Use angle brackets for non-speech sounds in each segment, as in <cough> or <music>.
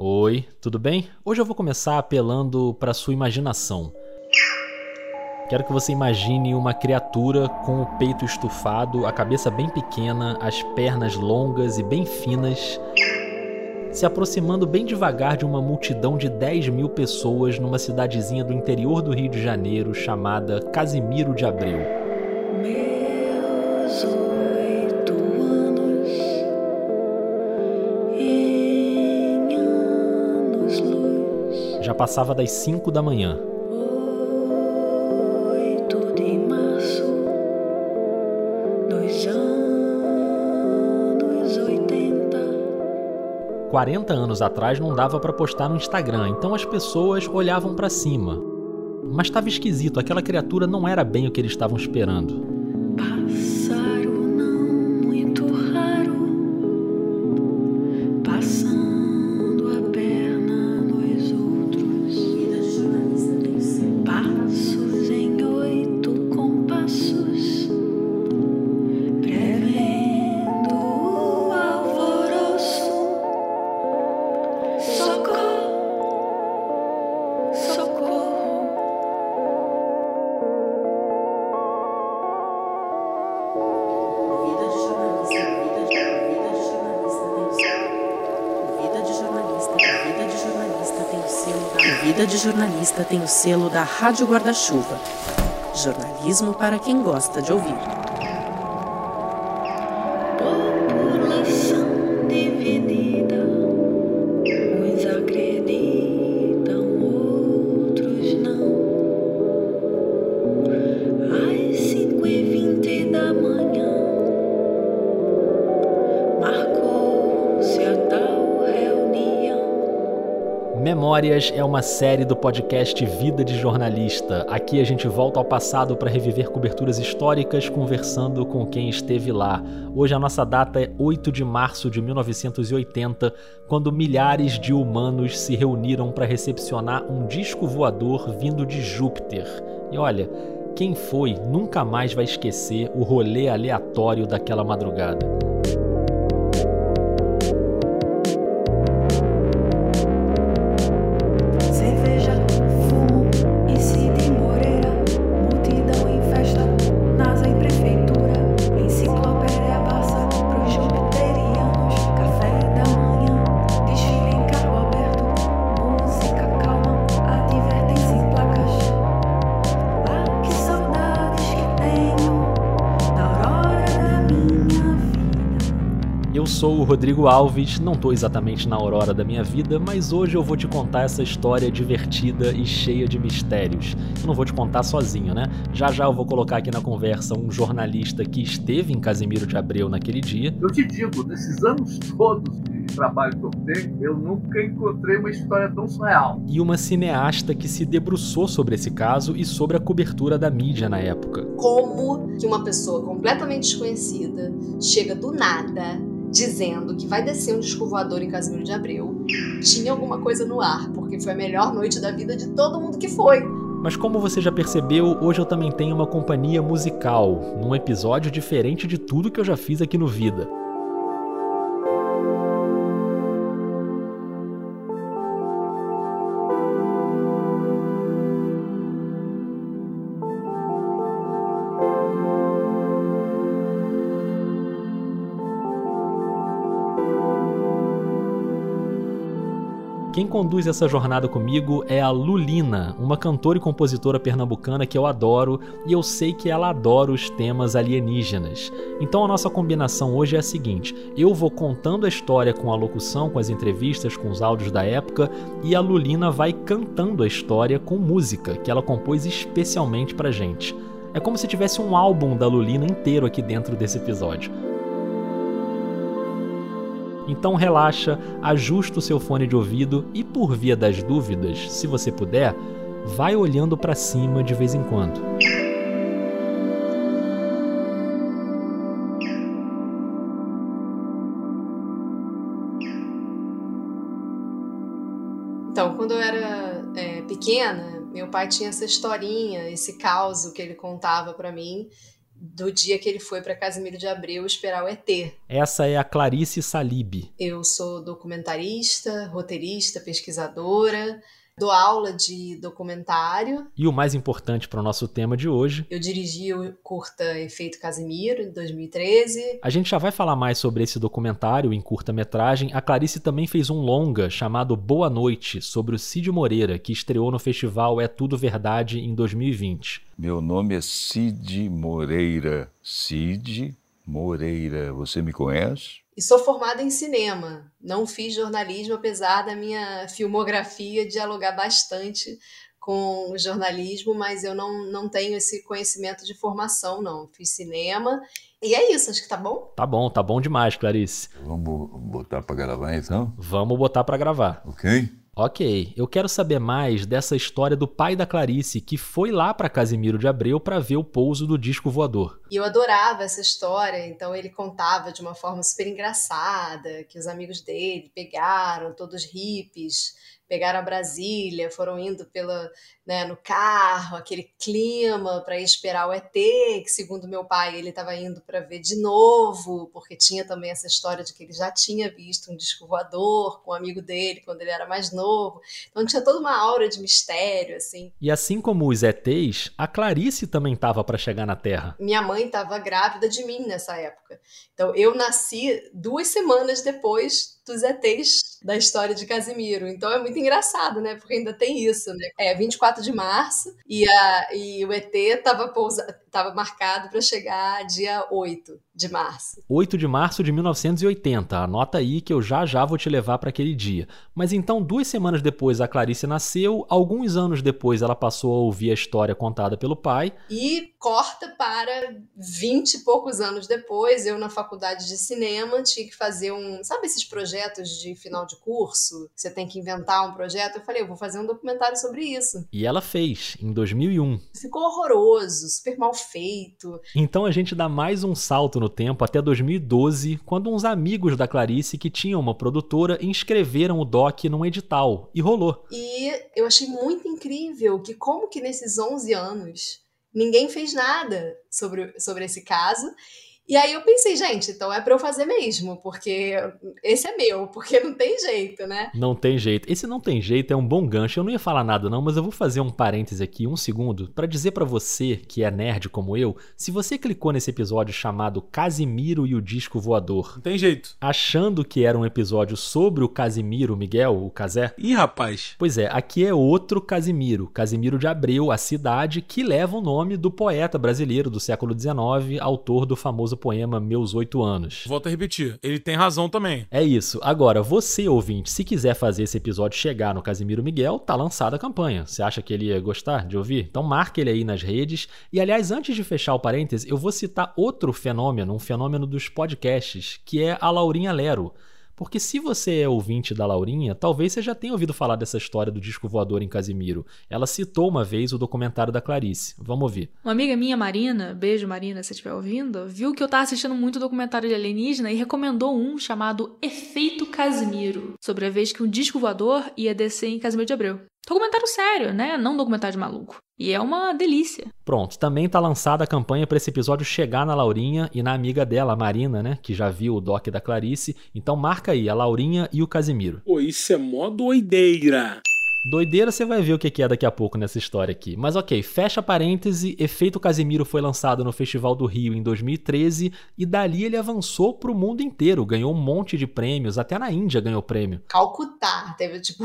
Oi, tudo bem? Hoje eu vou começar apelando para sua imaginação. Quero que você imagine uma criatura com o peito estufado, a cabeça bem pequena, as pernas longas e bem finas, se aproximando bem devagar de uma multidão de 10 mil pessoas numa cidadezinha do interior do Rio de Janeiro chamada Casimiro de Abreu. Passava das 5 da manhã. 8 de março, dois anos 80. 40 anos atrás não dava para postar no Instagram, então as pessoas olhavam para cima. Mas estava esquisito, aquela criatura não era bem o que eles estavam esperando. Jornalista tem o selo da Rádio Guarda-Chuva. Jornalismo para quem gosta de ouvir. Memórias é uma série do podcast Vida de Jornalista. Aqui a gente volta ao passado para reviver coberturas históricas conversando com quem esteve lá. Hoje a nossa data é 8 de março de 1980, quando milhares de humanos se reuniram para recepcionar um disco voador vindo de Júpiter. E olha, quem foi nunca mais vai esquecer o rolê aleatório daquela madrugada. Rodrigo Alves, não tô exatamente na aurora da minha vida, mas hoje eu vou te contar essa história divertida e cheia de mistérios. Eu não vou te contar sozinho, né? Já já eu vou colocar aqui na conversa um jornalista que esteve em Casimiro de Abreu naquele dia. Eu te digo, nesses anos todos de trabalho que eu tenho, eu nunca encontrei uma história tão surreal. E uma cineasta que se debruçou sobre esse caso e sobre a cobertura da mídia na época. como que uma pessoa completamente desconhecida chega do nada dizendo que vai descer um disco voador em Casimiro de Abreu. Tinha alguma coisa no ar, porque foi a melhor noite da vida de todo mundo que foi. Mas como você já percebeu, hoje eu também tenho uma companhia musical, num episódio diferente de tudo que eu já fiz aqui no Vida. Quem conduz essa jornada comigo é a Lulina, uma cantora e compositora pernambucana que eu adoro e eu sei que ela adora os temas alienígenas. Então a nossa combinação hoje é a seguinte: eu vou contando a história com a locução, com as entrevistas, com os áudios da época e a Lulina vai cantando a história com música que ela compôs especialmente pra gente. É como se tivesse um álbum da Lulina inteiro aqui dentro desse episódio. Então relaxa, ajusta o seu fone de ouvido e, por via das dúvidas, se você puder, vai olhando para cima de vez em quando. Então, quando eu era é, pequena, meu pai tinha essa historinha, esse caos que ele contava pra mim. Do dia que ele foi para Casimiro de Abreu esperar o ET. Essa é a Clarice Salib. Eu sou documentarista, roteirista, pesquisadora, dou aula de documentário. E o mais importante para o nosso tema de hoje. Eu dirigi o curta Efeito Casimiro em 2013. A gente já vai falar mais sobre esse documentário em curta-metragem. A Clarice também fez um longa chamado Boa Noite, sobre o Cid Moreira, que estreou no festival É Tudo Verdade em 2020. Meu nome é Cid Moreira. Cid Moreira. Você me conhece? E sou formada em cinema. Não fiz jornalismo, apesar da minha filmografia dialogar bastante com o jornalismo, mas eu não, não tenho esse conhecimento de formação, não. Fiz cinema. E é isso, acho que tá bom? Tá bom, tá bom demais, Clarice. Vamos botar para gravar então? Vamos botar para gravar. Ok? Ok, eu quero saber mais dessa história do pai da Clarice que foi lá para Casimiro de Abreu para ver o pouso do disco voador. E eu adorava essa história, então ele contava de uma forma super engraçada que os amigos dele pegaram, todos hippies, pegaram a Brasília, foram indo pela, né, no carro, aquele clima para esperar o ET, que segundo meu pai ele estava indo para ver de novo, porque tinha também essa história de que ele já tinha visto um disco voador com um amigo dele quando ele era mais novo. Então tinha toda uma aura de mistério assim. E assim como os ETs, a Clarice também estava para chegar na Terra. Minha mãe estava grávida de mim nessa época. Então eu nasci duas semanas depois dos ETs da história de Casimiro. Então é muito engraçado, né? Porque ainda tem isso, né? É 24 de março e, a, e o ET estava tava marcado para chegar dia 8 de março. 8 de março de 1980. Anota aí que eu já já vou te levar para aquele dia. Mas então, duas semanas depois a Clarice nasceu, alguns anos depois ela passou a ouvir a história contada pelo pai. E corta para 20 e poucos anos depois, eu na faculdade de cinema tinha que fazer um, sabe esses projetos de final de curso? Você tem que inventar um projeto. Eu falei, eu vou fazer um documentário sobre isso. E ela fez, em 2001. Ficou horroroso, super mal feito. Então a gente dá mais um salto no tempo até 2012, quando uns amigos da Clarice que tinham uma produtora inscreveram o doc num edital e rolou. E eu achei muito incrível que como que nesses 11 anos ninguém fez nada sobre, sobre esse caso e aí eu pensei, gente, então é para eu fazer mesmo, porque esse é meu, porque não tem jeito, né? Não tem jeito. Esse não tem jeito é um bom gancho. Eu não ia falar nada não, mas eu vou fazer um parêntese aqui, um segundo, para dizer para você que é nerd como eu, se você clicou nesse episódio chamado Casimiro e o disco voador, não tem jeito, achando que era um episódio sobre o Casimiro Miguel, o Casé? Ih, rapaz. Pois é, aqui é outro Casimiro, Casimiro de Abreu, a cidade que leva o nome do poeta brasileiro do século XIX, autor do famoso poema Meus Oito Anos. Volto a repetir, ele tem razão também. É isso. Agora, você, ouvinte, se quiser fazer esse episódio chegar no Casimiro Miguel, tá lançada a campanha. Você acha que ele ia gostar de ouvir? Então marque ele aí nas redes. E, aliás, antes de fechar o parêntese, eu vou citar outro fenômeno, um fenômeno dos podcasts, que é a Laurinha Lero. Porque se você é ouvinte da Laurinha, talvez você já tenha ouvido falar dessa história do disco voador em Casimiro. Ela citou uma vez o documentário da Clarice. Vamos ouvir. Uma amiga minha, Marina, beijo Marina, se estiver ouvindo, viu que eu tava assistindo muito documentário de alienígena e recomendou um chamado Efeito Casimiro, sobre a vez que um disco voador ia descer em Casimiro de Abreu. Documentário sério, né? Não documentário de maluco. E é uma delícia. Pronto, também tá lançada a campanha para esse episódio chegar na Laurinha e na amiga dela, a Marina, né? Que já viu o doc da Clarice. Então marca aí, a Laurinha e o Casimiro. Pô, isso é mó doideira. Doideira, você vai ver o que é daqui a pouco nessa história aqui. Mas ok, fecha parêntese, Efeito Casimiro foi lançado no Festival do Rio em 2013 e dali ele avançou pro mundo inteiro, ganhou um monte de prêmios, até na Índia ganhou prêmio. Calcutá, teve tipo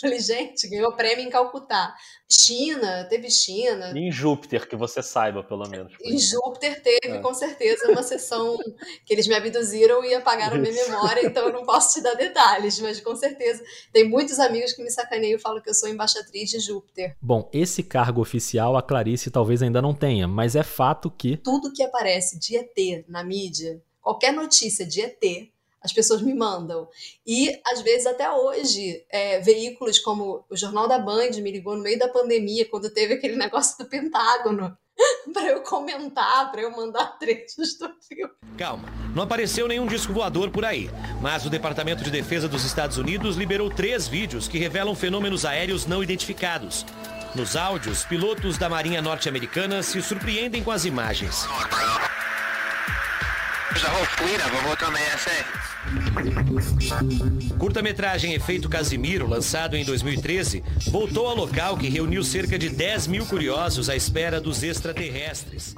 Falei, gente, ganhou prêmio em Calcutá. China, teve China. E em Júpiter, que você saiba, pelo menos. Em Júpiter teve, é. com certeza, uma sessão <laughs> que eles me abduziram e apagaram Isso. minha memória, então eu não posso te dar detalhes, mas com certeza. Tem muitos amigos que me sacaneiam e falam que eu sou embaixatriz de Júpiter. Bom, esse cargo oficial a Clarice talvez ainda não tenha, mas é fato que. Tudo que aparece de ET na mídia, qualquer notícia de ET, as pessoas me mandam. E, às vezes, até hoje, é, veículos como o Jornal da Band me ligou no meio da pandemia, quando teve aquele negócio do Pentágono, <laughs> para eu comentar, para eu mandar <laughs> trechos do filme. Calma, não apareceu nenhum disco voador por aí, mas o Departamento de Defesa dos Estados Unidos liberou três vídeos que revelam fenômenos aéreos não identificados. Nos áudios, pilotos da Marinha Norte-Americana se surpreendem com as imagens. Curta-metragem Efeito Casimiro, lançado em 2013, voltou ao local que reuniu cerca de 10 mil curiosos à espera dos extraterrestres.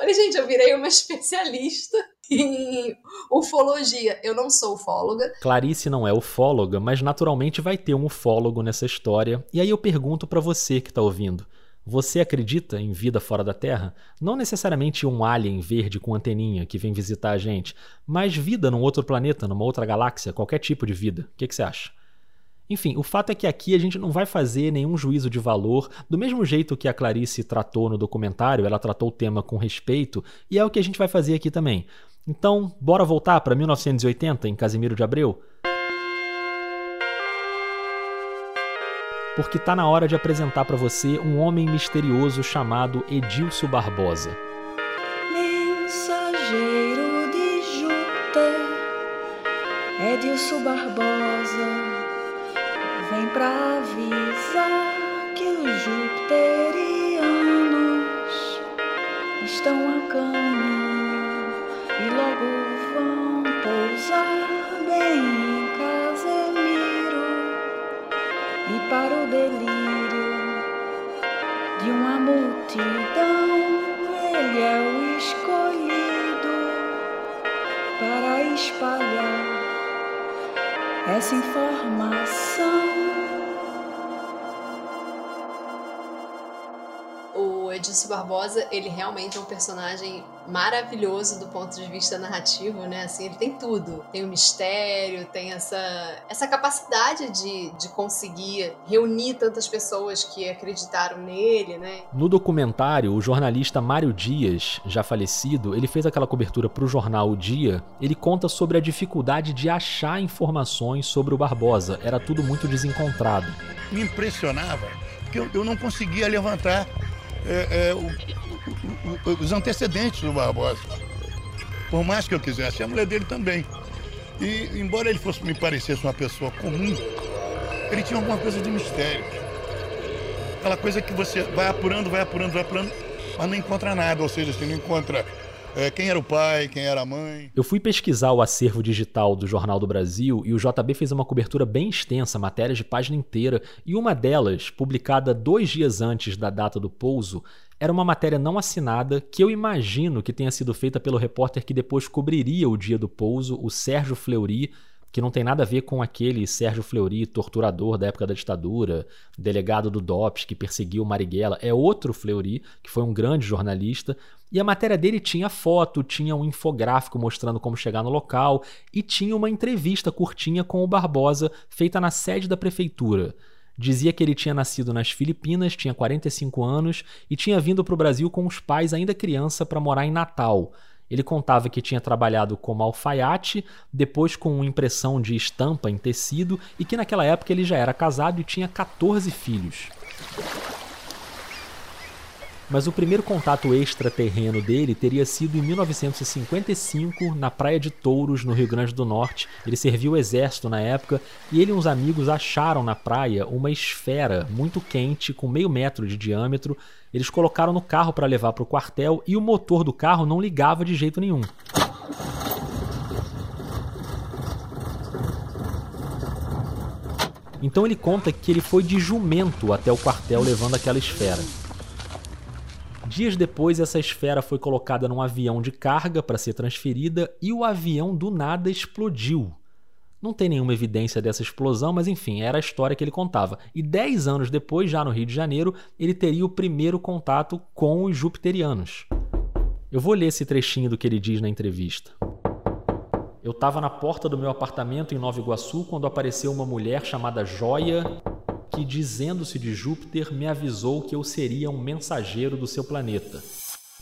Olha, gente, eu virei uma <laughs> especialista em ufologia. Eu não sou ufóloga. Clarice não é ufóloga, mas naturalmente vai ter um ufólogo nessa história. E aí eu pergunto para você que tá ouvindo. Você acredita em vida fora da Terra? Não necessariamente um alien verde com anteninha que vem visitar a gente, mas vida num outro planeta, numa outra galáxia, qualquer tipo de vida. O que, que você acha? Enfim, o fato é que aqui a gente não vai fazer nenhum juízo de valor, do mesmo jeito que a Clarice tratou no documentário, ela tratou o tema com respeito, e é o que a gente vai fazer aqui também. Então, bora voltar para 1980 em Casimiro de Abreu? Porque tá na hora de apresentar para você um homem misterioso chamado Edilcio Barbosa. Mensageiro de Júpiter, Edilson Barbosa, vem pra avisar que os jupiterianos estão de uma multidão, ele é o escolhido para espalhar essa informação. O Edilson Barbosa, ele realmente é um personagem maravilhoso do ponto de vista narrativo, né? Assim, ele tem tudo. Tem o mistério, tem essa, essa capacidade de, de conseguir reunir tantas pessoas que acreditaram nele, né? No documentário, o jornalista Mário Dias, já falecido, ele fez aquela cobertura para o jornal O Dia. Ele conta sobre a dificuldade de achar informações sobre o Barbosa. Era tudo muito desencontrado. Me impressionava que eu, eu não conseguia levantar é, é, o, os antecedentes do Barbosa. Por mais que eu quisesse, a mulher dele também. E embora ele fosse me parecesse uma pessoa comum, ele tinha alguma coisa de mistério. Aquela coisa que você vai apurando, vai apurando, vai apurando, mas não encontra nada. Ou seja, você não encontra é, quem era o pai, quem era a mãe. Eu fui pesquisar o acervo digital do Jornal do Brasil e o JB fez uma cobertura bem extensa, matérias de página inteira, e uma delas, publicada dois dias antes da data do pouso, era uma matéria não assinada que eu imagino que tenha sido feita pelo repórter que depois cobriria o dia do pouso, o Sérgio Fleury, que não tem nada a ver com aquele Sérgio Fleury, torturador da época da ditadura, delegado do DOPS que perseguiu Marighella. É outro Fleury, que foi um grande jornalista. E a matéria dele tinha foto, tinha um infográfico mostrando como chegar no local e tinha uma entrevista curtinha com o Barbosa feita na sede da prefeitura. Dizia que ele tinha nascido nas Filipinas, tinha 45 anos e tinha vindo para o Brasil com os pais ainda criança para morar em Natal. Ele contava que tinha trabalhado como alfaiate, depois com impressão de estampa em tecido e que naquela época ele já era casado e tinha 14 filhos. Mas o primeiro contato extraterreno dele teria sido em 1955, na Praia de Touros, no Rio Grande do Norte. Ele serviu o exército na época e ele e uns amigos acharam na praia uma esfera muito quente, com meio metro de diâmetro. Eles colocaram no carro para levar para o quartel e o motor do carro não ligava de jeito nenhum. Então ele conta que ele foi de jumento até o quartel levando aquela esfera. Dias depois, essa esfera foi colocada num avião de carga para ser transferida e o avião do nada explodiu. Não tem nenhuma evidência dessa explosão, mas enfim, era a história que ele contava. E dez anos depois, já no Rio de Janeiro, ele teria o primeiro contato com os jupiterianos. Eu vou ler esse trechinho do que ele diz na entrevista. Eu estava na porta do meu apartamento em Nova Iguaçu quando apareceu uma mulher chamada Joia que, dizendo-se de Júpiter, me avisou que eu seria um mensageiro do seu planeta.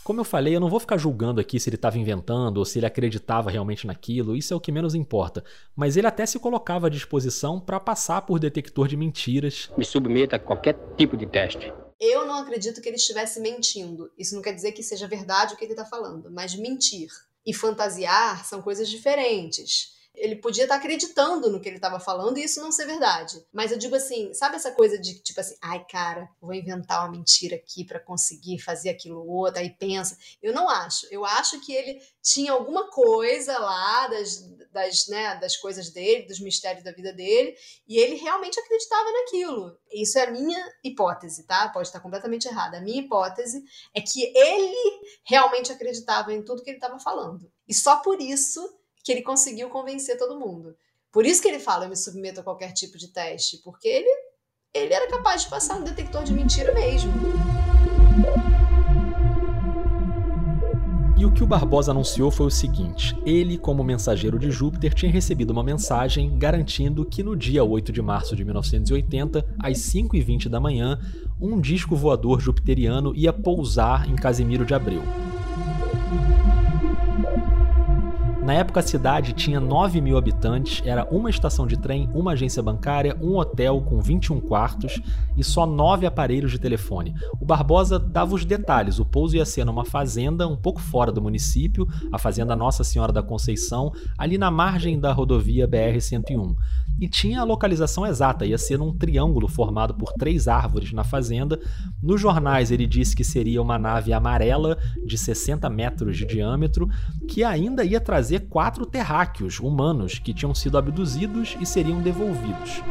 Como eu falei, eu não vou ficar julgando aqui se ele estava inventando ou se ele acreditava realmente naquilo, isso é o que menos importa. Mas ele até se colocava à disposição para passar por detector de mentiras. Me submeta a qualquer tipo de teste. Eu não acredito que ele estivesse mentindo. Isso não quer dizer que seja verdade o que ele está falando, mas mentir e fantasiar são coisas diferentes. Ele podia estar acreditando no que ele estava falando e isso não ser verdade. Mas eu digo assim, sabe essa coisa de tipo assim, ai cara, vou inventar uma mentira aqui para conseguir fazer aquilo outro, aí pensa. Eu não acho. Eu acho que ele tinha alguma coisa lá das, das, né, das coisas dele, dos mistérios da vida dele, e ele realmente acreditava naquilo. Isso é a minha hipótese, tá? Pode estar completamente errada. A minha hipótese é que ele realmente acreditava em tudo que ele estava falando. E só por isso que ele conseguiu convencer todo mundo. Por isso que ele fala, eu me submeto a qualquer tipo de teste, porque ele, ele era capaz de passar um detector de mentira mesmo. E o que o Barbosa anunciou foi o seguinte: ele, como mensageiro de Júpiter, tinha recebido uma mensagem garantindo que no dia 8 de março de 1980, às 5h20 da manhã, um disco voador jupiteriano ia pousar em Casimiro de Abreu. Na época, a cidade tinha 9 mil habitantes, era uma estação de trem, uma agência bancária, um hotel com 21 quartos e só 9 aparelhos de telefone. O Barbosa dava os detalhes: o pouso ia ser numa fazenda um pouco fora do município, a Fazenda Nossa Senhora da Conceição, ali na margem da rodovia BR-101 e tinha a localização exata, ia ser num triângulo formado por três árvores na fazenda. Nos jornais ele disse que seria uma nave amarela de 60 metros de diâmetro, que ainda ia trazer quatro terráqueos humanos que tinham sido abduzidos e seriam devolvidos.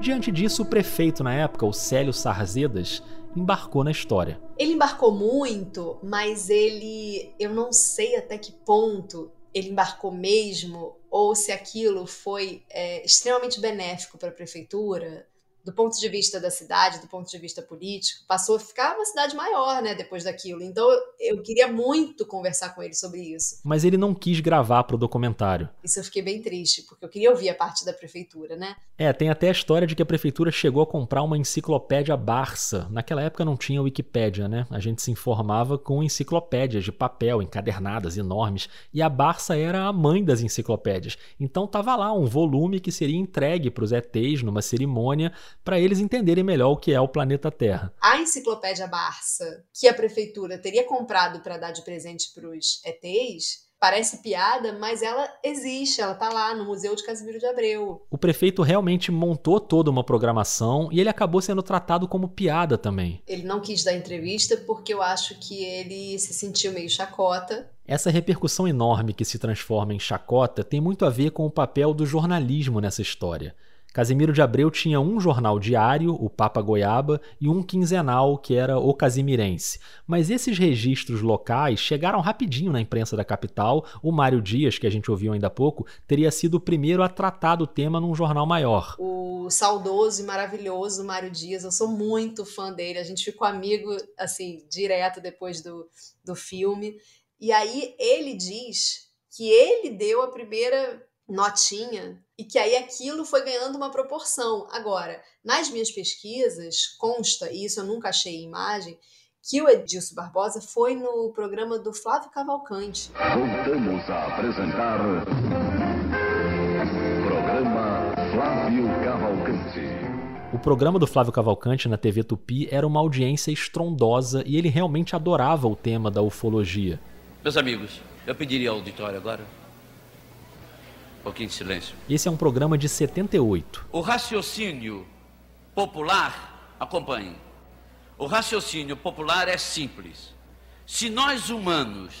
Diante disso, o prefeito na época, o Célio Sarzedas, embarcou na história. Ele embarcou muito, mas ele, eu não sei até que ponto ele embarcou mesmo ou se aquilo foi é, extremamente benéfico para a prefeitura, do ponto de vista da cidade, do ponto de vista político, passou a ficar uma cidade maior, né, depois daquilo. Então eu queria muito conversar com ele sobre isso. Mas ele não quis gravar para o documentário. Isso eu fiquei bem triste, porque eu queria ouvir a parte da prefeitura, né? É, tem até a história de que a prefeitura chegou a comprar uma enciclopédia Barça. Naquela época não tinha Wikipédia, né? A gente se informava com enciclopédias de papel, encadernadas, enormes, e a Barça era a mãe das enciclopédias. Então tava lá um volume que seria entregue para os ETs numa cerimônia para eles entenderem melhor o que é o planeta Terra. A enciclopédia Barça, que a prefeitura teria comprado para dar de presente para os ETs, parece piada, mas ela existe, ela tá lá no Museu de Casimiro de Abreu. O prefeito realmente montou toda uma programação e ele acabou sendo tratado como piada também. Ele não quis dar entrevista porque eu acho que ele se sentiu meio chacota. Essa repercussão enorme que se transforma em chacota tem muito a ver com o papel do jornalismo nessa história. Casimiro de Abreu tinha um jornal diário, o Papa Goiaba, e um quinzenal, que era o Casimirense. Mas esses registros locais chegaram rapidinho na imprensa da capital. O Mário Dias, que a gente ouviu ainda há pouco, teria sido o primeiro a tratar do tema num jornal maior. O saudoso e maravilhoso Mário Dias, eu sou muito fã dele. A gente ficou amigo, assim, direto depois do, do filme. E aí ele diz que ele deu a primeira notinha e que aí aquilo foi ganhando uma proporção. Agora, nas minhas pesquisas, consta, e isso eu nunca achei em imagem, que o Edilson Barbosa foi no programa do Flávio Cavalcante. Voltamos a apresentar programa Flávio Cavalcante. O programa do Flávio Cavalcante na TV Tupi era uma audiência estrondosa e ele realmente adorava o tema da ufologia. Meus amigos, eu pediria ao auditório agora um pouquinho de silêncio. Esse é um programa de 78. O raciocínio popular, acompanhe. O raciocínio popular é simples. Se nós humanos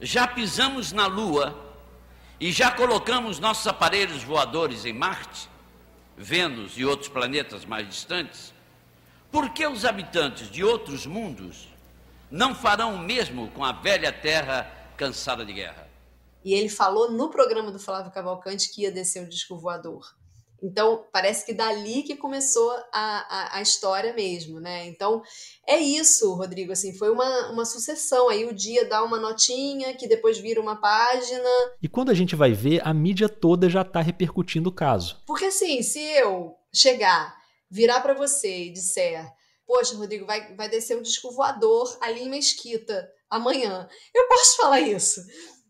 já pisamos na Lua e já colocamos nossos aparelhos voadores em Marte, Vênus e outros planetas mais distantes, por que os habitantes de outros mundos não farão o mesmo com a velha Terra cansada de guerra? E ele falou no programa do Flávio Cavalcante que ia descer o disco voador. Então, parece que dali que começou a, a, a, história mesmo, né? Então, é isso, Rodrigo, assim, foi uma, uma sucessão. Aí o dia dá uma notinha, que depois vira uma página. E quando a gente vai ver, a mídia toda já está repercutindo o caso. Porque, assim, se eu chegar, virar para você e disser, poxa, Rodrigo, vai, vai descer um disco voador ali em Mesquita amanhã, eu posso falar isso.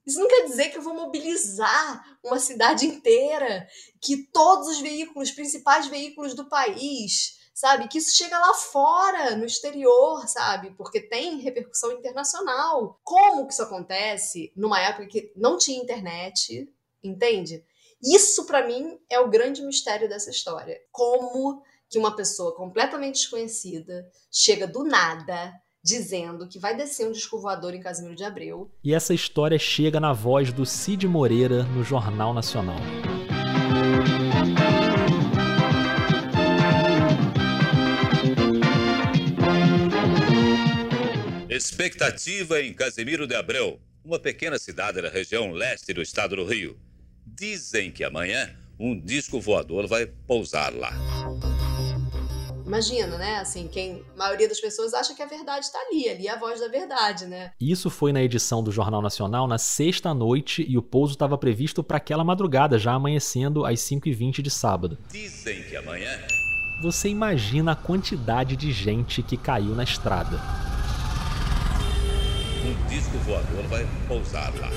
Isso não quer dizer que eu vou mobilizar uma cidade inteira, que todos os veículos, principais veículos do país, sabe? Que isso chega lá fora, no exterior, sabe? Porque tem repercussão internacional. Como que isso acontece numa época que não tinha internet, entende? Isso para mim é o grande mistério dessa história. Como que uma pessoa completamente desconhecida chega do nada dizendo que vai descer um disco voador em Casimiro de Abreu. E essa história chega na voz do Cid Moreira no Jornal Nacional. Expectativa em Casimiro de Abreu, uma pequena cidade da região leste do estado do Rio. Dizem que amanhã um disco voador vai pousar lá. Imagina, né? Assim, quem a maioria das pessoas acha que a verdade está ali, ali é a voz da verdade, né? Isso foi na edição do Jornal Nacional na sexta noite e o pouso estava previsto para aquela madrugada, já amanhecendo às 5h20 de sábado. Dizem que amanhã. Você imagina a quantidade de gente que caiu na estrada. Um disco voador vai pousar lá.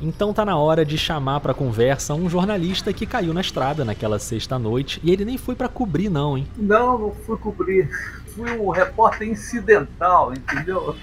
Então tá na hora de chamar para conversa um jornalista que caiu na estrada naquela sexta noite e ele nem foi para cobrir não, hein? Não, não fui cobrir. Fui um repórter incidental, entendeu?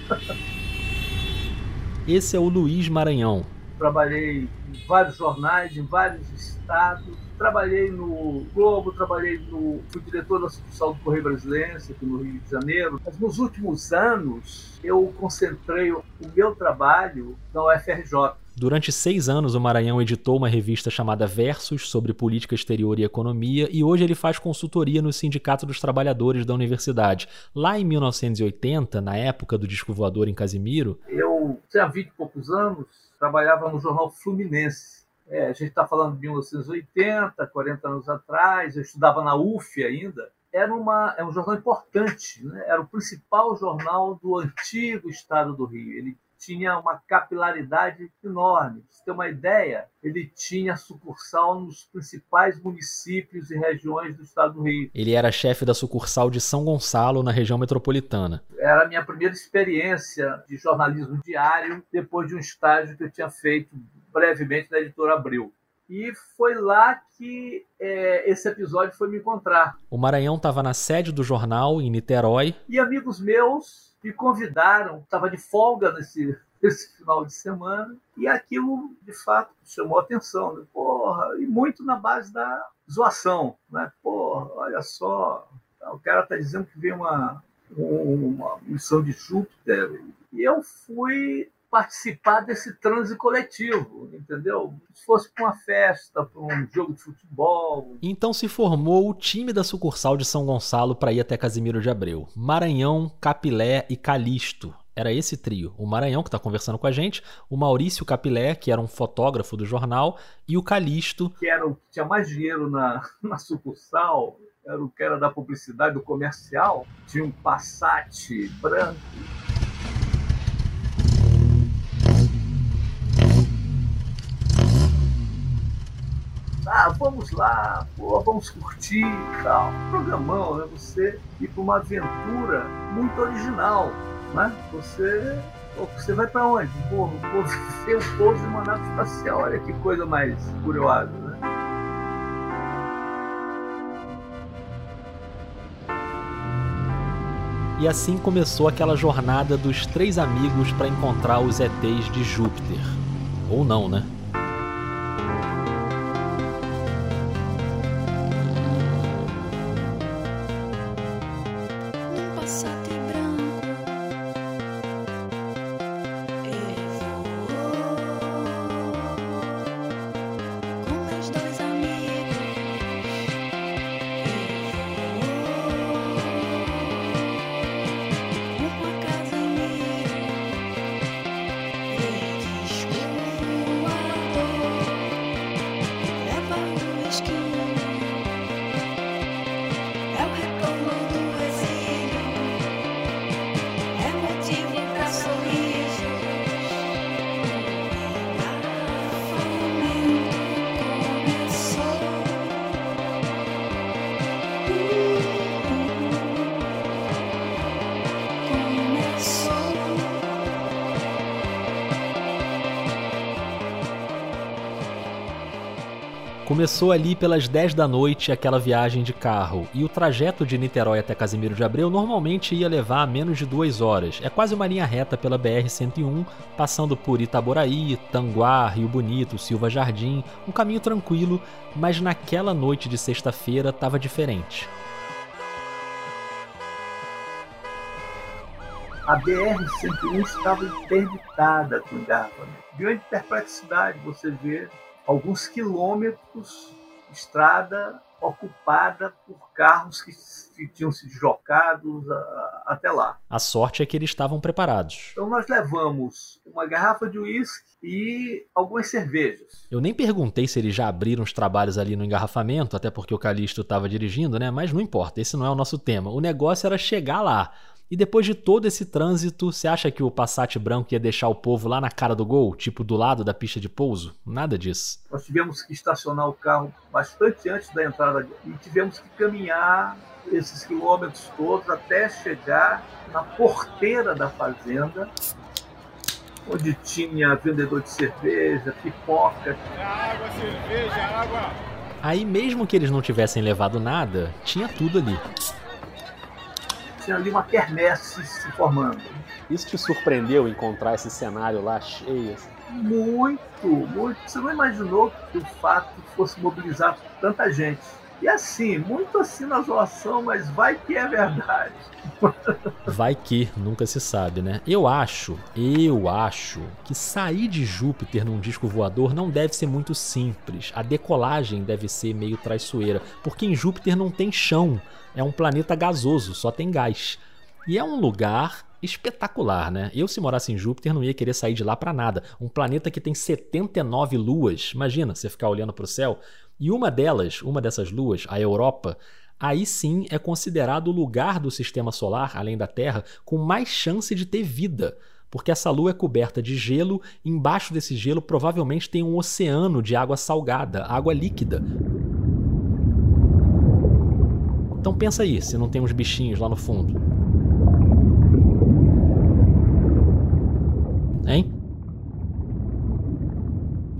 Esse é o Luiz Maranhão. Trabalhei em vários jornais, em vários estados. Trabalhei no Globo, trabalhei no. fui diretor da sucursal do Correio Brasilense, aqui no Rio de Janeiro. Mas nos últimos anos eu concentrei o meu trabalho na UFRJ. Durante seis anos, o Maranhão editou uma revista chamada Versus sobre política exterior e economia, e hoje ele faz consultoria no Sindicato dos Trabalhadores da Universidade. Lá em 1980, na época do disco voador em Casimiro. Eu tinha 20 e poucos anos, trabalhava no jornal Fluminense. É, a gente está falando de 1980, 40 anos atrás, eu estudava na UF ainda. Era, uma, é um jornal importante, né? era o principal jornal do antigo estado do Rio. Ele tinha uma capilaridade enorme. Pra você ter uma ideia, ele tinha sucursal nos principais municípios e regiões do estado do Rio. Ele era chefe da sucursal de São Gonçalo, na região metropolitana. Era a minha primeira experiência de jornalismo diário, depois de um estágio que eu tinha feito brevemente na editora Abril. E foi lá que é, esse episódio foi me encontrar. O Maranhão estava na sede do jornal, em Niterói. E amigos meus me convidaram, estava de folga nesse, <laughs> nesse final de semana, e aquilo de fato chamou a atenção. Né? Porra, e muito na base da zoação. Né? Porra, olha só, o cara está dizendo que veio uma, uma missão de Júpiter. E eu fui participar desse transe coletivo, entendeu? Se fosse para uma festa, para um jogo de futebol. Então se formou o time da sucursal de São Gonçalo para ir até Casimiro de Abreu. Maranhão, Capilé e Calixto. Era esse trio. O Maranhão, que está conversando com a gente, o Maurício Capilé, que era um fotógrafo do jornal, e o Calixto. Que era o que tinha mais dinheiro na, <laughs> na sucursal, era o que era da publicidade, do comercial. Tinha um Passat branco. Ah, vamos lá, pô, vamos curtir e tal. Programão, né? Você ir para uma aventura muito original, né? Você, você vai para onde? Pô, vou o pouso de uma nave espacial. Olha que coisa mais curiosa, né? E assim começou aquela jornada dos três amigos para encontrar os ETs de Júpiter. Ou não, né? Começou ali pelas 10 da noite aquela viagem de carro, e o trajeto de Niterói até Casimiro de Abreu normalmente ia levar menos de duas horas. É quase uma linha reta pela BR-101, passando por Itaboraí, Tanguá, Rio Bonito, Silva Jardim, um caminho tranquilo, mas naquela noite de sexta-feira estava diferente. A BR-101 estava interditada com engarrafamento. Grande perplexidade você ver alguns quilômetros de estrada ocupada por carros que, que tinham sido jogados a, até lá. A sorte é que eles estavam preparados. Então nós levamos uma garrafa de uísque e algumas cervejas. Eu nem perguntei se eles já abriram os trabalhos ali no engarrafamento, até porque o Calixto estava dirigindo, né? Mas não importa, esse não é o nosso tema. O negócio era chegar lá. E depois de todo esse trânsito, você acha que o Passat branco ia deixar o povo lá na cara do gol, tipo do lado da pista de pouso? Nada disso. Nós tivemos que estacionar o carro bastante antes da entrada e tivemos que caminhar esses quilômetros todos até chegar na porteira da fazenda, onde tinha vendedor de cerveja, pipoca. Água, cerveja, água. Aí, mesmo que eles não tivessem levado nada, tinha tudo ali tinha ali uma quermesse se formando. Isso te surpreendeu encontrar esse cenário lá cheio? Assim? Muito, muito. Você não imaginou que o fato fosse mobilizar tanta gente. E assim, muito assim na zoação, mas vai que é verdade. Vai que, nunca se sabe, né? Eu acho, eu acho que sair de Júpiter num disco voador não deve ser muito simples. A decolagem deve ser meio traiçoeira, porque em Júpiter não tem chão. É um planeta gasoso, só tem gás. E é um lugar espetacular, né? Eu, se morasse em Júpiter, não ia querer sair de lá para nada. Um planeta que tem 79 luas. Imagina você ficar olhando para o céu. E uma delas, uma dessas luas, a Europa, aí sim é considerado o lugar do sistema solar, além da Terra, com mais chance de ter vida. Porque essa lua é coberta de gelo, e embaixo desse gelo provavelmente tem um oceano de água salgada, água líquida. Então pensa aí, se não tem uns bichinhos lá no fundo. Hein?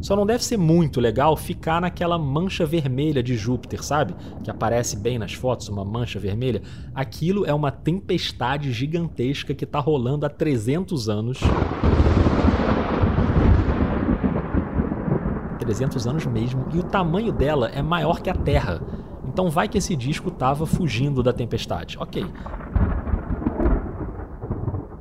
Só não deve ser muito legal ficar naquela mancha vermelha de Júpiter, sabe? Que aparece bem nas fotos, uma mancha vermelha. Aquilo é uma tempestade gigantesca que está rolando há 300 anos. 300 anos mesmo, e o tamanho dela é maior que a Terra. Então vai que esse disco estava fugindo da tempestade. Ok,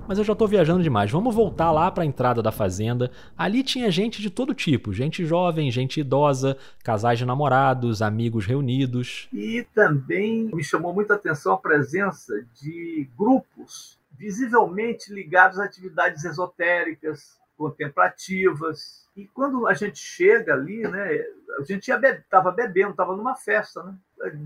mas eu já estou viajando demais. Vamos voltar lá para a entrada da fazenda. Ali tinha gente de todo tipo, gente jovem, gente idosa, casais de namorados, amigos reunidos. E também me chamou muita atenção a presença de grupos visivelmente ligados a atividades esotéricas, contemplativas. E quando a gente chega ali, né, a gente estava be bebendo, estava numa festa, né,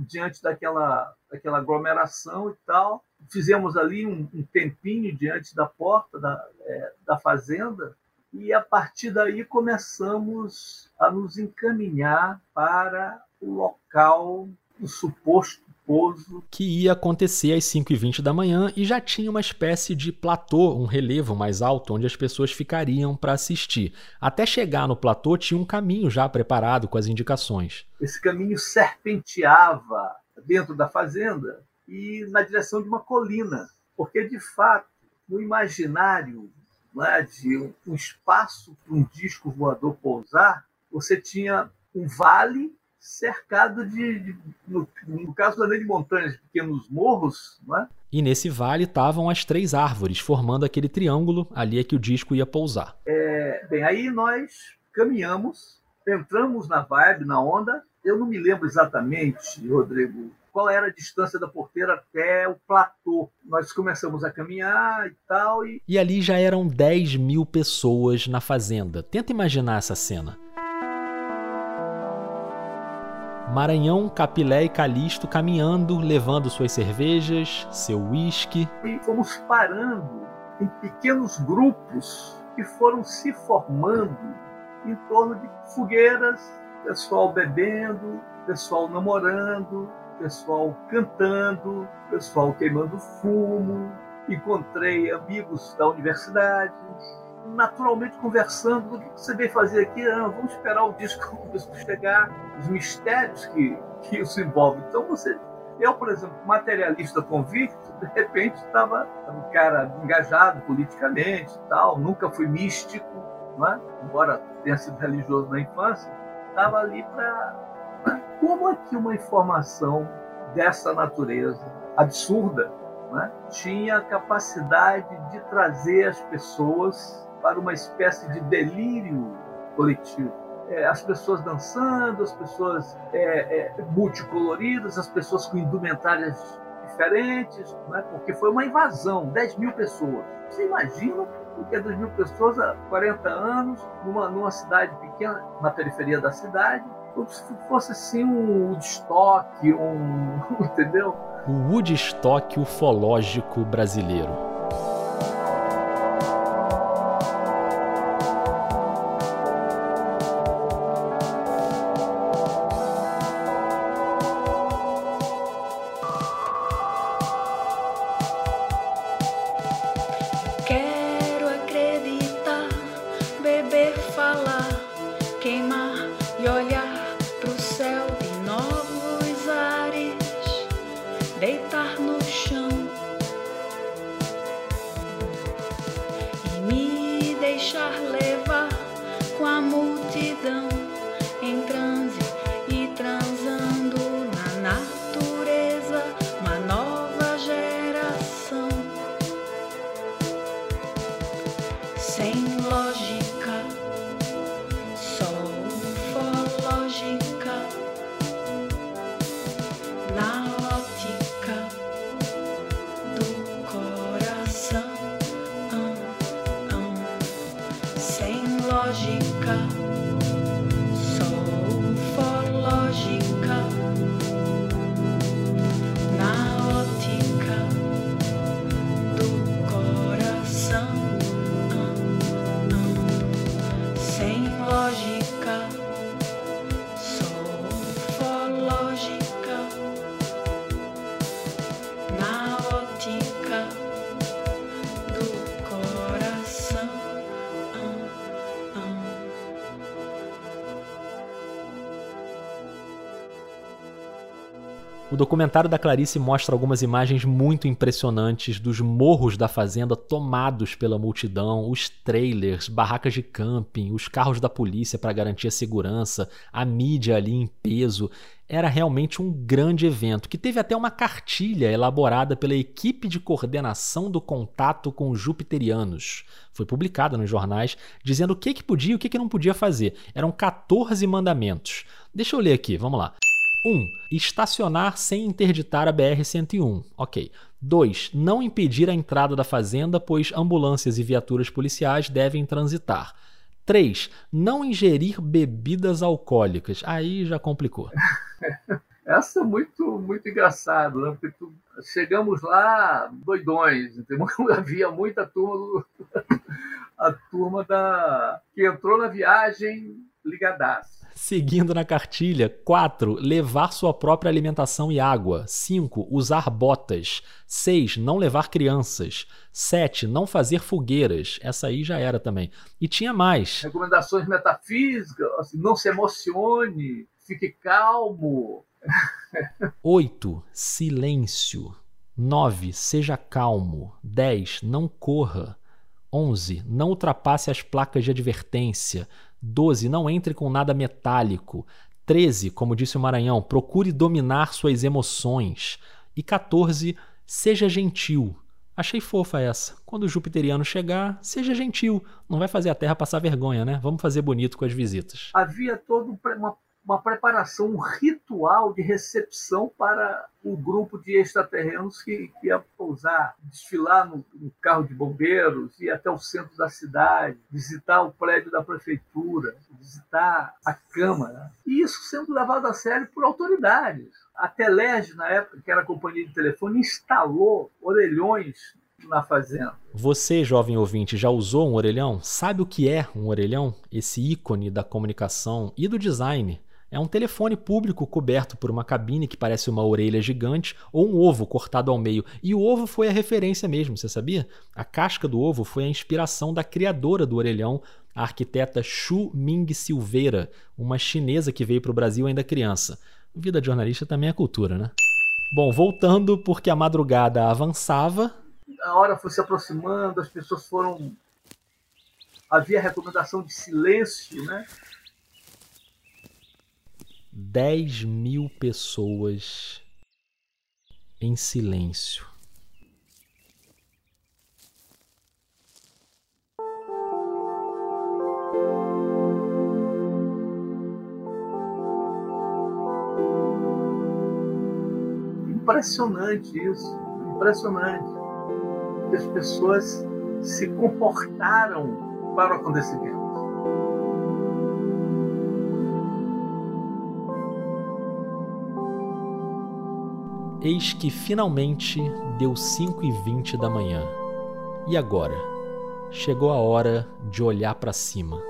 diante daquela, daquela aglomeração e tal fizemos ali um, um tempinho diante da porta da, é, da fazenda e a partir daí começamos a nos encaminhar para o local do suposto pouso. Que ia acontecer às 5h20 da manhã e já tinha uma espécie de platô, um relevo mais alto, onde as pessoas ficariam para assistir. Até chegar no platô tinha um caminho já preparado com as indicações. Esse caminho serpenteava dentro da fazenda e na direção de uma colina, porque de fato, no imaginário né, de um espaço para um disco voador pousar, você tinha um vale cercado de, de no, no, caso da lei de montanhas, pequenos morros, né? E nesse vale estavam as três árvores, formando aquele triângulo, ali é que o disco ia pousar. É, bem, aí nós caminhamos, entramos na vibe, na onda. Eu não me lembro exatamente, Rodrigo, qual era a distância da porteira até o platô. Nós começamos a caminhar e tal. E, e ali já eram 10 mil pessoas na fazenda. Tenta imaginar essa cena. Maranhão, Capilé e Calixto caminhando, levando suas cervejas, seu uísque. E fomos parando em pequenos grupos que foram se formando em torno de fogueiras, pessoal bebendo, pessoal namorando, pessoal cantando, pessoal queimando fumo, encontrei amigos da universidade naturalmente conversando. O que você veio fazer aqui? Ah, vamos esperar o disco, <laughs> chegar, os mistérios que, que isso envolve. Então você. Eu, por exemplo, materialista convicto, de repente estava um cara engajado politicamente tal, nunca fui místico, é? embora tenha sido religioso na infância, estava ali para. Como é que uma informação dessa natureza absurda né, tinha a capacidade de trazer as pessoas para uma espécie de delírio coletivo. É, as pessoas dançando, as pessoas é, é, multicoloridas, as pessoas com indumentárias diferentes, né, porque foi uma invasão 10 mil pessoas. Você imagina o que é 10 mil pessoas há 40 anos, numa, numa cidade pequena, na periferia da cidade, como se fosse assim um Woodstock, um. <laughs> entendeu? O Woodstock ufológico brasileiro. Documentário da Clarice mostra algumas imagens muito impressionantes dos morros da fazenda tomados pela multidão, os trailers, barracas de camping, os carros da polícia para garantir a segurança, a mídia ali em peso. Era realmente um grande evento que teve até uma cartilha elaborada pela equipe de coordenação do contato com os jupiterianos. Foi publicada nos jornais dizendo o que, que podia e o que, que não podia fazer. Eram 14 mandamentos. Deixa eu ler aqui, vamos lá. 1. Um, estacionar sem interditar a BR-101. Ok. 2. Não impedir a entrada da fazenda, pois ambulâncias e viaturas policiais devem transitar. 3. Não ingerir bebidas alcoólicas. Aí já complicou. <laughs> Essa é muito, muito engraçado, né? Porque tu, chegamos lá doidões, entendeu? <laughs> havia muita turma, <laughs> a turma da, que entrou na viagem ligadaça. Seguindo na cartilha, 4. Levar sua própria alimentação e água. 5. Usar botas. 6. Não levar crianças. 7. Não fazer fogueiras. Essa aí já era também. E tinha mais. Recomendações metafísicas, assim, não se emocione, fique calmo. 8. Silêncio. 9. Seja calmo. 10. Não corra. 11. Não ultrapasse as placas de advertência. 12. Não entre com nada metálico. 13. Como disse o Maranhão, procure dominar suas emoções. E 14. Seja gentil. Achei fofa essa. Quando o jupiteriano chegar, seja gentil. Não vai fazer a Terra passar vergonha, né? Vamos fazer bonito com as visitas. Havia toda uma uma preparação, um ritual de recepção para o grupo de extraterrenos que, que ia pousar, desfilar no, no, carro de bombeiros, ir até o centro da cidade, visitar o prédio da prefeitura, visitar a Câmara. E isso sendo levado a sério por autoridades. A Telege, na época, que era a companhia de telefone, instalou orelhões na fazenda. Você, jovem ouvinte, já usou um orelhão? Sabe o que é um orelhão? Esse ícone da comunicação e do design É um telefone público coberto por uma cabine que parece uma orelha gigante ou um ovo cortado ao meio. E o ovo foi a referência mesmo, você sabia? A casca do ovo foi a inspiração da criadora do orelhão, a arquiteta Xu Ming Silveira, uma chinesa que veio para o Brasil ainda criança. Vida de jornalista também é cultura, né? Bom, voltando porque a madrugada avançava. A hora foi se aproximando, as pessoas foram. Havia recomendação de silêncio, né? 10 mil pessoas em silêncio. Impressionante isso, impressionante. As pessoas se comportaram para o acontecimento. Eis que finalmente deu 5 e 20 da manhã. E agora? Chegou a hora de olhar para cima.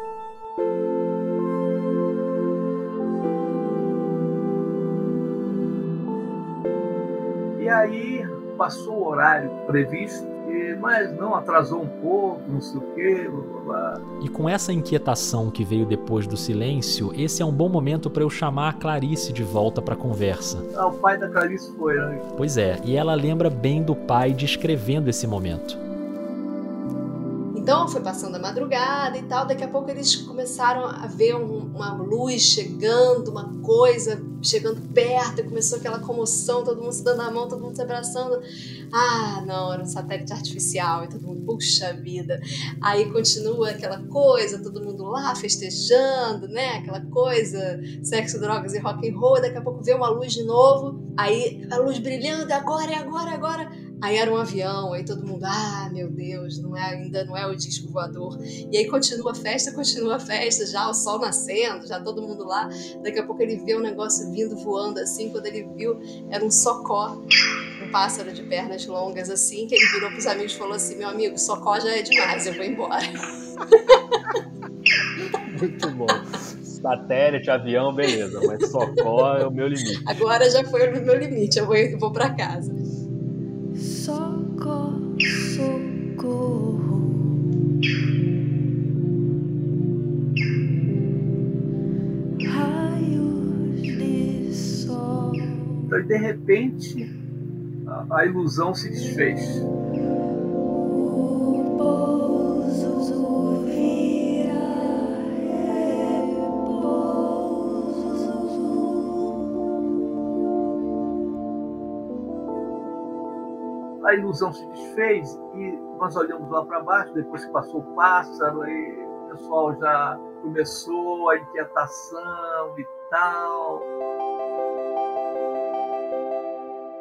E aí passou o horário previsto, mas não atrasou um pouco, não sei o quê. Blá, blá. E com essa inquietação que veio depois do silêncio, esse é um bom momento para eu chamar a Clarice de volta para a conversa. Ah, o pai da Clarice foi antes. Pois é, e ela lembra bem do pai descrevendo esse momento. Então foi passando a madrugada e tal, daqui a pouco eles começaram a ver um, uma luz chegando, uma coisa chegando perto, e começou aquela comoção, todo mundo se dando a mão, todo mundo se abraçando. Ah, não, era um satélite artificial e todo mundo, puxa vida. Aí continua aquela coisa, todo mundo lá festejando, né? Aquela coisa, sexo, drogas e rock and roll, daqui a pouco vê uma luz de novo, aí a luz brilhando, agora, é agora, é agora. Aí era um avião, aí todo mundo, ah, meu Deus, não é, ainda não é o disco voador. E aí continua a festa, continua a festa, já o sol nascendo, já todo mundo lá. Daqui a pouco ele vê um negócio vindo voando assim, quando ele viu, era um socó, um pássaro de pernas longas assim, que ele virou pros amigos e falou assim: meu amigo, socó já é demais, eu vou embora. <laughs> Muito bom. Satélite, avião, beleza, mas socó é o meu limite. Agora já foi o meu limite, eu vou, eu vou para casa. Então, de repente, a, a ilusão se desfez. A ilusão se desfez e nós olhamos lá para baixo, depois que passou o pássaro, aí o pessoal já começou a inquietação e tal.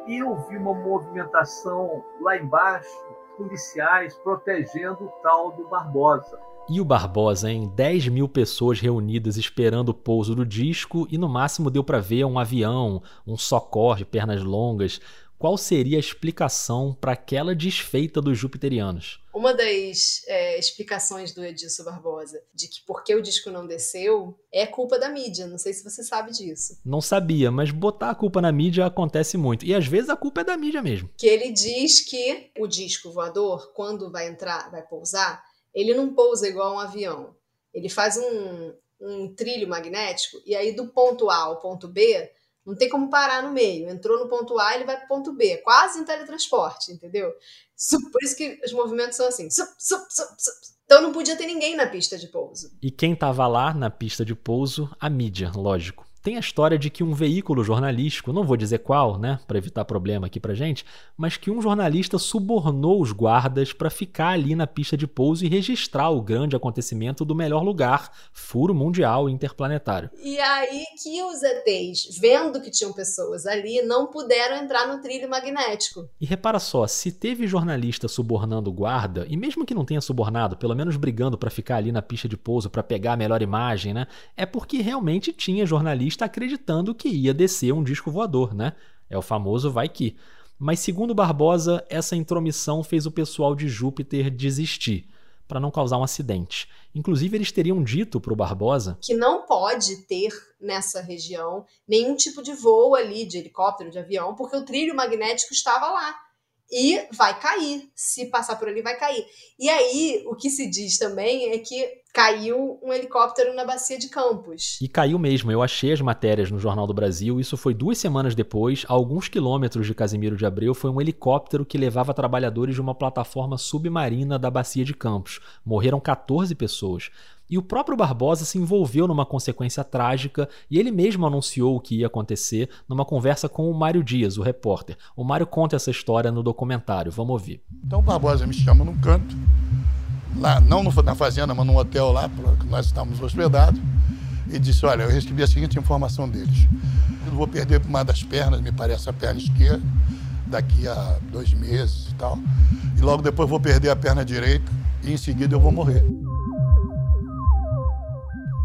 E eu vi uma movimentação lá embaixo, policiais protegendo o tal do Barbosa. E o Barbosa, hein? 10 mil pessoas reunidas esperando o pouso do disco e no máximo deu para ver um avião, um socorro de pernas longas. Qual seria a explicação para aquela desfeita dos jupiterianos? Uma das é, explicações do Edilson Barbosa de que porque o disco não desceu é culpa da mídia. Não sei se você sabe disso. Não sabia, mas botar a culpa na mídia acontece muito. E às vezes a culpa é da mídia mesmo. Que ele diz que o disco voador, quando vai entrar, vai pousar, ele não pousa igual um avião. Ele faz um, um trilho magnético e aí do ponto A ao ponto B não tem como parar no meio. Entrou no ponto A, ele vai para ponto B. Quase em teletransporte, entendeu? Por isso que os movimentos são assim. Então não podia ter ninguém na pista de pouso. E quem estava lá na pista de pouso? A mídia, lógico. Tem a história de que um veículo jornalístico, não vou dizer qual, né, para evitar problema aqui pra gente, mas que um jornalista subornou os guardas para ficar ali na pista de pouso e registrar o grande acontecimento do melhor lugar, furo mundial interplanetário. E aí que os ETs, vendo que tinham pessoas ali, não puderam entrar no trilho magnético. E repara só, se teve jornalista subornando o guarda, e mesmo que não tenha subornado, pelo menos brigando para ficar ali na pista de pouso para pegar a melhor imagem, né? É porque realmente tinha jornalista acreditando que ia descer um disco voador, né? É o famoso vai que. Mas segundo Barbosa, essa intromissão fez o pessoal de Júpiter desistir. para não causar um acidente. Inclusive, eles teriam dito para o Barbosa que não pode ter nessa região nenhum tipo de voo ali, de helicóptero, de avião, porque o trilho magnético estava lá e vai cair. Se passar por ali, vai cair. E aí, o que se diz também é que caiu um helicóptero na bacia de Campos. E caiu mesmo. Eu achei as matérias no Jornal do Brasil. Isso foi duas semanas depois. A alguns quilômetros de Casimiro de Abreu, foi um helicóptero que levava trabalhadores de uma plataforma submarina da bacia de Campos. Morreram 14 pessoas. E o próprio Barbosa se envolveu numa consequência trágica e ele mesmo anunciou o que ia acontecer numa conversa com o Mário Dias, o repórter. O Mário conta essa história no documentário. Vamos ouvir. Então o Barbosa me chama num canto, lá, não na fazenda, mas num hotel lá, que nós estávamos hospedados, e disse: Olha, eu recebi a seguinte informação deles. Eu vou perder uma das pernas, me parece a perna esquerda, daqui a dois meses e tal. E logo depois vou perder a perna direita e em seguida eu vou morrer.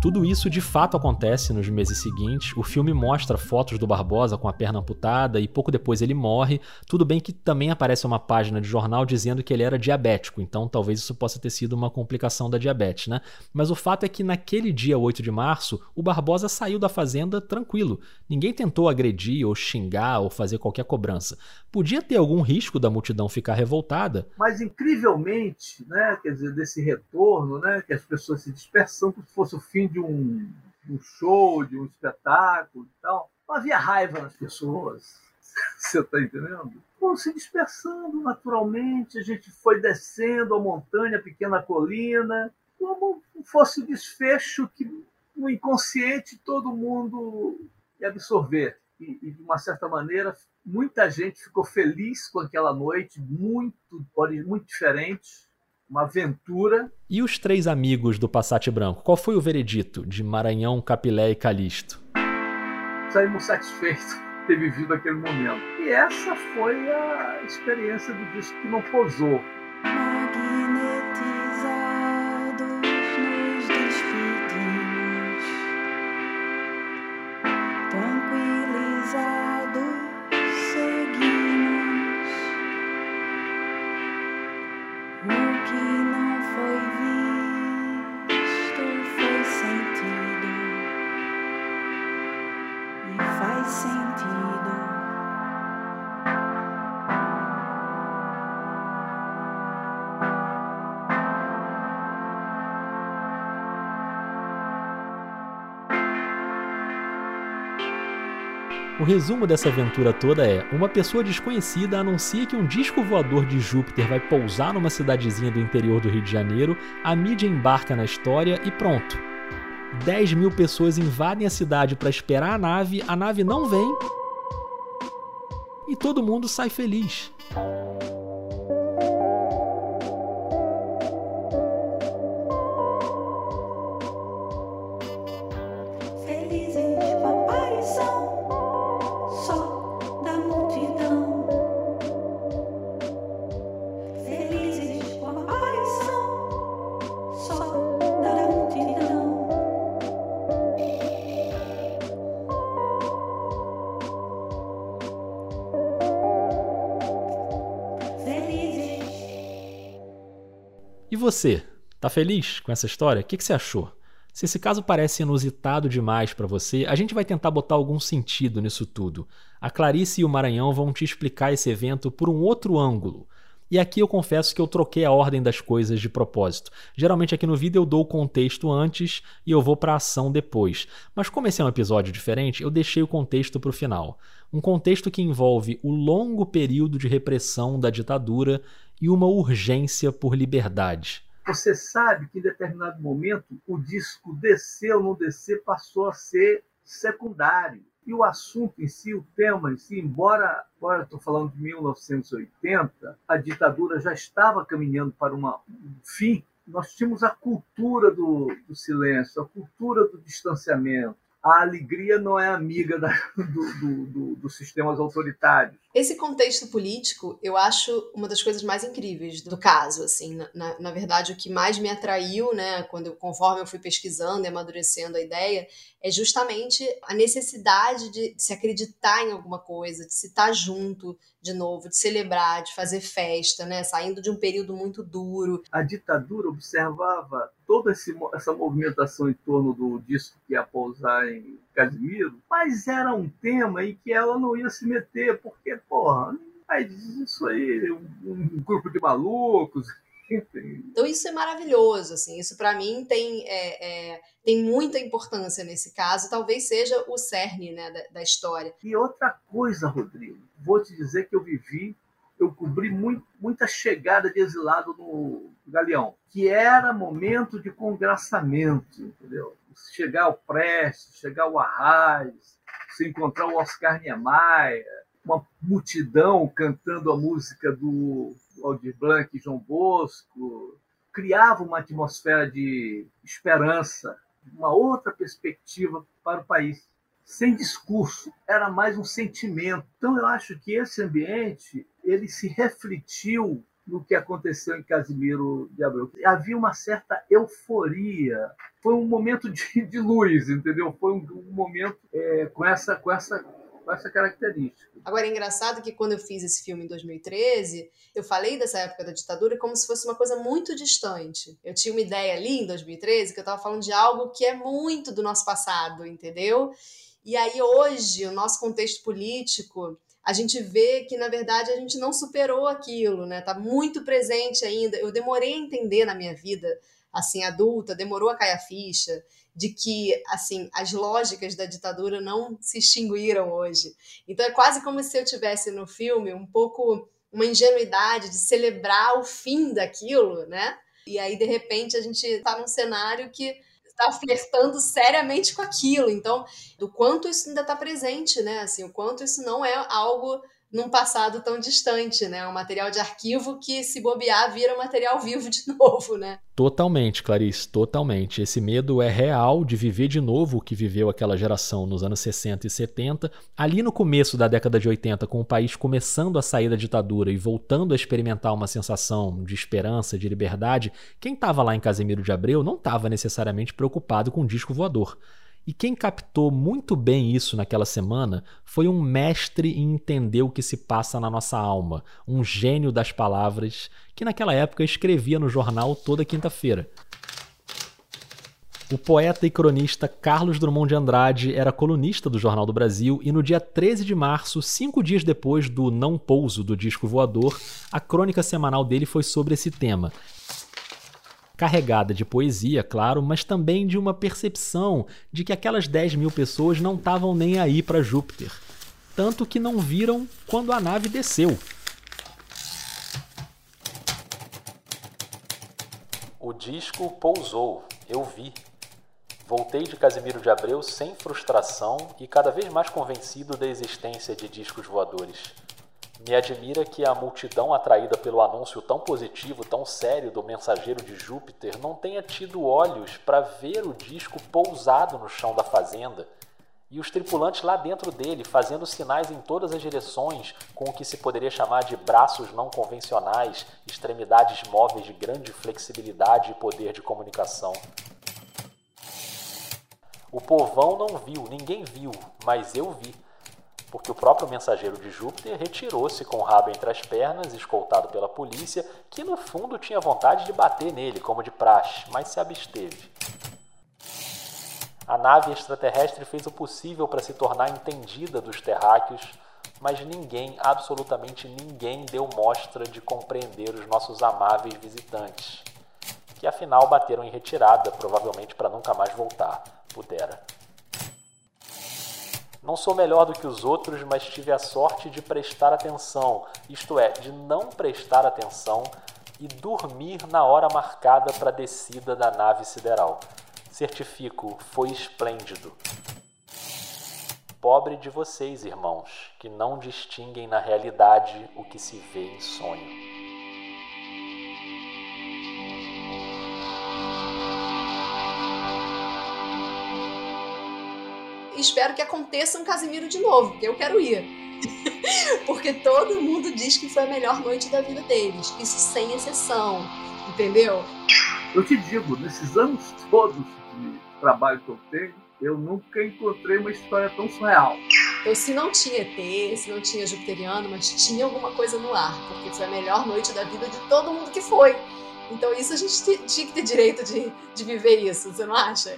Tudo isso de fato acontece nos meses seguintes. O filme mostra fotos do Barbosa com a perna amputada e pouco depois ele morre. Tudo bem que também aparece uma página de jornal dizendo que ele era diabético, então talvez isso possa ter sido uma complicação da diabetes, né? Mas o fato é que naquele dia 8 de março, o Barbosa saiu da fazenda tranquilo. Ninguém tentou agredir ou xingar ou fazer qualquer cobrança. Podia ter algum risco da multidão ficar revoltada. Mas incrivelmente, né, quer dizer, desse retorno, né, que as pessoas se dispersam como se fosse o fim de um, de um show, de um espetáculo e tal. Não havia raiva nas pessoas. <laughs> Você está entendendo? Foram se dispersando naturalmente, a gente foi descendo a montanha, a pequena colina, como fosse o desfecho que no inconsciente todo mundo ia absorver. E, e, de uma certa maneira, muita gente ficou feliz com aquela noite, muito, muito diferente uma aventura. E os três amigos do Passate Branco? Qual foi o veredito de Maranhão, Capilé e Calixto? Saímos satisfeitos <laughs> de ter vivido aquele momento. E essa foi a experiência do disco que não posou. O resumo dessa aventura toda é: uma pessoa desconhecida anuncia que um disco voador de Júpiter vai pousar numa cidadezinha do interior do Rio de Janeiro, a mídia embarca na história e pronto. 10 mil pessoas invadem a cidade para esperar a nave, a nave não vem e todo mundo sai feliz. Você, tá feliz com essa história? O que, que você achou? Se esse caso parece inusitado demais para você, a gente vai tentar botar algum sentido nisso tudo. A Clarice e o Maranhão vão te explicar esse evento por um outro ângulo. E aqui eu confesso que eu troquei a ordem das coisas de propósito. Geralmente aqui no vídeo eu dou o contexto antes e eu vou para a ação depois. Mas como esse é um episódio diferente, eu deixei o contexto para o final. Um contexto que envolve o longo período de repressão da ditadura e uma urgência por liberdade. Você sabe que em determinado momento o disco descer ou não descer passou a ser secundário. E o assunto em si, o tema em si, embora agora estou falando de 1980, a ditadura já estava caminhando para uma, um fim, nós tínhamos a cultura do, do silêncio, a cultura do distanciamento, a alegria não é amiga da, do, do, do, dos sistemas autoritários. Esse contexto político, eu acho uma das coisas mais incríveis do caso, assim, na, na, verdade, o que mais me atraiu, né, quando eu, conforme eu fui pesquisando e amadurecendo a ideia, é justamente a necessidade de se acreditar em alguma coisa, de se estar junto de novo, de celebrar, de fazer festa, né, saindo de um período muito duro. A ditadura observava toda essa movimentação em torno do disco que ia pousar em Casimiro, mas era um tema em que ela não ia se meter, porque, porra, mas isso aí, um, um grupo de malucos, <laughs> então isso é maravilhoso, assim, isso para mim tem, é, é, tem muita importância nesse caso, talvez seja o cerne né, da, da, história. E outra coisa, Rodrigo, vou te dizer que eu vivi, eu cobri muito, muita chegada de exilado no Galeão, que era momento de congraçamento, entendeu? Chegar ao Prestes, chegar ao Arraes, se encontrar o Oscar Niemeyer, uma multidão cantando a música do Aldir Blanc e João Bosco, criava uma atmosfera de esperança, uma outra perspectiva para o país. Sem discurso, era mais um sentimento. Então eu acho que esse ambiente ele se refletiu no que aconteceu em Casimiro de Abreu. Havia uma certa euforia. Foi um momento de, de luz, entendeu? Foi um, um momento é, com essa com essa com essa característica. Agora, é engraçado que quando eu fiz esse filme em 2013, eu falei dessa época da ditadura como se fosse uma coisa muito distante. Eu tinha uma ideia ali em 2013 que eu estava falando de algo que é muito do nosso passado, entendeu? E aí hoje, o nosso contexto político, a gente vê que na verdade a gente não superou aquilo, né? Tá muito presente ainda. Eu demorei a entender na minha vida, assim, adulta, demorou a cair a ficha de que assim as lógicas da ditadura não se extinguiram hoje. Então é quase como se eu tivesse no filme um pouco uma ingenuidade de celebrar o fim daquilo, né? E aí de repente a gente está num cenário que está flertando seriamente com aquilo. Então, do quanto isso ainda está presente, né? Assim, o quanto isso não é algo num passado tão distante, né? Um material de arquivo que, se bobear, vira material vivo de <laughs> novo, né? Totalmente, Clarice, totalmente. Esse medo é real de viver de novo o que viveu aquela geração nos anos 60 e 70. Ali no começo da década de 80, com o país começando a sair da ditadura e voltando a experimentar uma sensação de esperança, de liberdade, quem estava lá em Casemiro de Abreu não estava necessariamente preocupado com o disco voador. E quem captou muito bem isso naquela semana foi um mestre em entender o que se passa na nossa alma, um gênio das palavras que naquela época escrevia no jornal toda quinta-feira. O poeta e cronista Carlos Drummond de Andrade era colunista do Jornal do Brasil e no dia 13 de março, cinco dias depois do não pouso do disco voador, a crônica semanal dele foi sobre esse tema, carregada de poesia, claro, mas também de uma percepção de que aquelas 10 mil pessoas não estavam nem aí para Júpiter. Tanto que não viram quando a nave desceu. O disco pousou, eu vi. Voltei de Casimiro de Abreu sem frustração e cada vez mais convencido da existência de discos voadores. Me admira que a multidão atraída pelo anúncio tão positivo, tão sério do mensageiro de Júpiter não tenha tido olhos para ver o disco pousado no chão da fazenda e os tripulantes lá dentro dele fazendo sinais em todas as direções com o que se poderia chamar de braços não convencionais, extremidades móveis de grande flexibilidade e poder de comunicação. O povão não viu, ninguém viu, mas eu vi porque o próprio mensageiro de Júpiter retirou-se com o rabo entre as pernas, escoltado pela polícia, que no fundo tinha vontade de bater nele, como de praxe, mas se absteve. A nave extraterrestre fez o possível para se tornar entendida dos terráqueos, mas ninguém, absolutamente ninguém, deu mostra de compreender os nossos amáveis visitantes, que afinal bateram em retirada, provavelmente para nunca mais voltar, pudera. Não sou melhor do que os outros, mas tive a sorte de prestar atenção, isto é, de não prestar atenção e dormir na hora marcada para a descida da nave sideral. Certifico, foi esplêndido. Pobre de vocês, irmãos, que não distinguem na realidade o que se vê em sonho. Espero que aconteça um Casimiro de novo, porque eu quero ir. <laughs> porque todo mundo diz que foi a melhor noite da vida deles. Isso sem exceção. Entendeu? Eu te digo, nesses anos todos de trabalho que eu tenho, eu nunca encontrei uma história tão surreal. Então, se não tinha ET, se não tinha Jupiteriano, mas tinha alguma coisa no ar, porque foi a melhor noite da vida de todo mundo que foi. Então, isso a gente tinha que ter direito de, de viver isso, você não acha?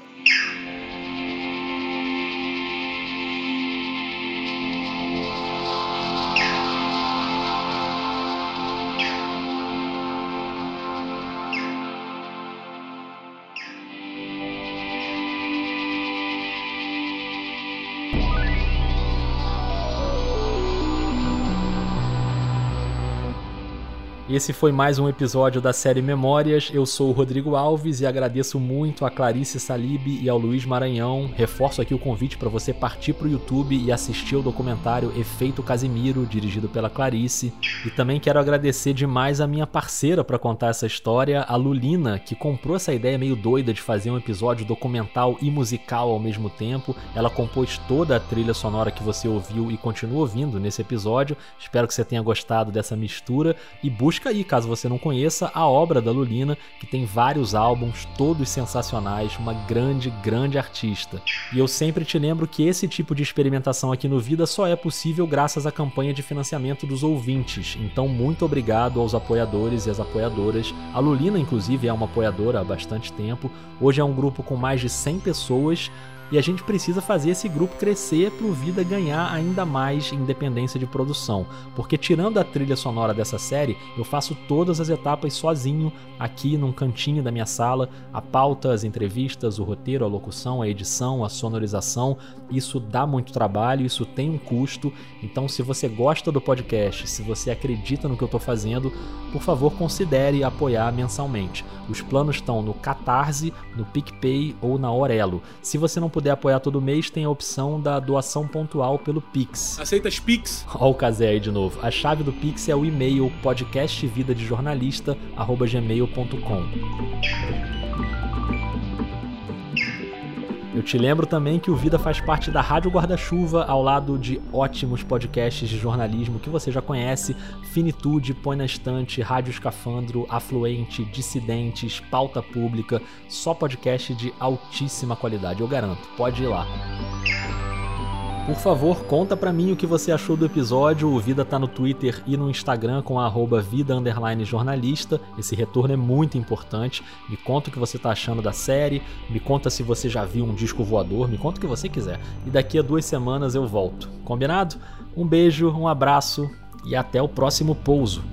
Esse foi mais um episódio da série Memórias. Eu sou o Rodrigo Alves e agradeço muito a Clarice Salib e ao Luiz Maranhão. Reforço aqui o convite para você partir para o YouTube e assistir o documentário Efeito Casimiro, dirigido pela Clarice. E também quero agradecer demais a minha parceira para contar essa história, a Lulina, que comprou essa ideia meio doida de fazer um episódio documental e musical ao mesmo tempo. Ela compôs toda a trilha sonora que você ouviu e continua ouvindo nesse episódio. Espero que você tenha gostado dessa mistura e busque busca aí, caso você não conheça, a obra da Lulina, que tem vários álbuns, todos sensacionais, uma grande, grande artista. E eu sempre te lembro que esse tipo de experimentação aqui no Vida só é possível graças à campanha de financiamento dos ouvintes. Então, muito obrigado aos apoiadores e às apoiadoras. A Lulina, inclusive, é uma apoiadora há bastante tempo. Hoje é um grupo com mais de 100 pessoas e a gente precisa fazer esse grupo crescer para o Vida ganhar ainda mais independência de produção, porque tirando a trilha sonora dessa série, eu faço todas as etapas sozinho aqui num cantinho da minha sala, a pauta, as entrevistas, o roteiro, a locução, a edição, a sonorização, isso dá muito trabalho, isso tem um custo. Então, se você gosta do podcast, se você acredita no que eu estou fazendo, por favor, considere apoiar mensalmente. Os planos estão no Catarse, no PicPay ou na Orelo. Se você não puder apoiar todo mês, tem a opção da doação pontual pelo Pix. Aceita as Pix? Olha o Casé aí de novo. A chave do Pix é o e-mail podcastvidadejornalista@gmail.com. Eu te lembro também que o Vida faz parte da Rádio Guarda-Chuva, ao lado de ótimos podcasts de jornalismo que você já conhece: Finitude, Põe na Estante, Rádio Escafandro, Afluente, Dissidentes, Pauta Pública. Só podcast de altíssima qualidade, eu garanto. Pode ir lá. Por favor, conta pra mim o que você achou do episódio. O Vida tá no Twitter e no Instagram com a vida jornalista. Esse retorno é muito importante. Me conta o que você tá achando da série. Me conta se você já viu um disco voador. Me conta o que você quiser. E daqui a duas semanas eu volto. Combinado? Um beijo, um abraço e até o próximo pouso.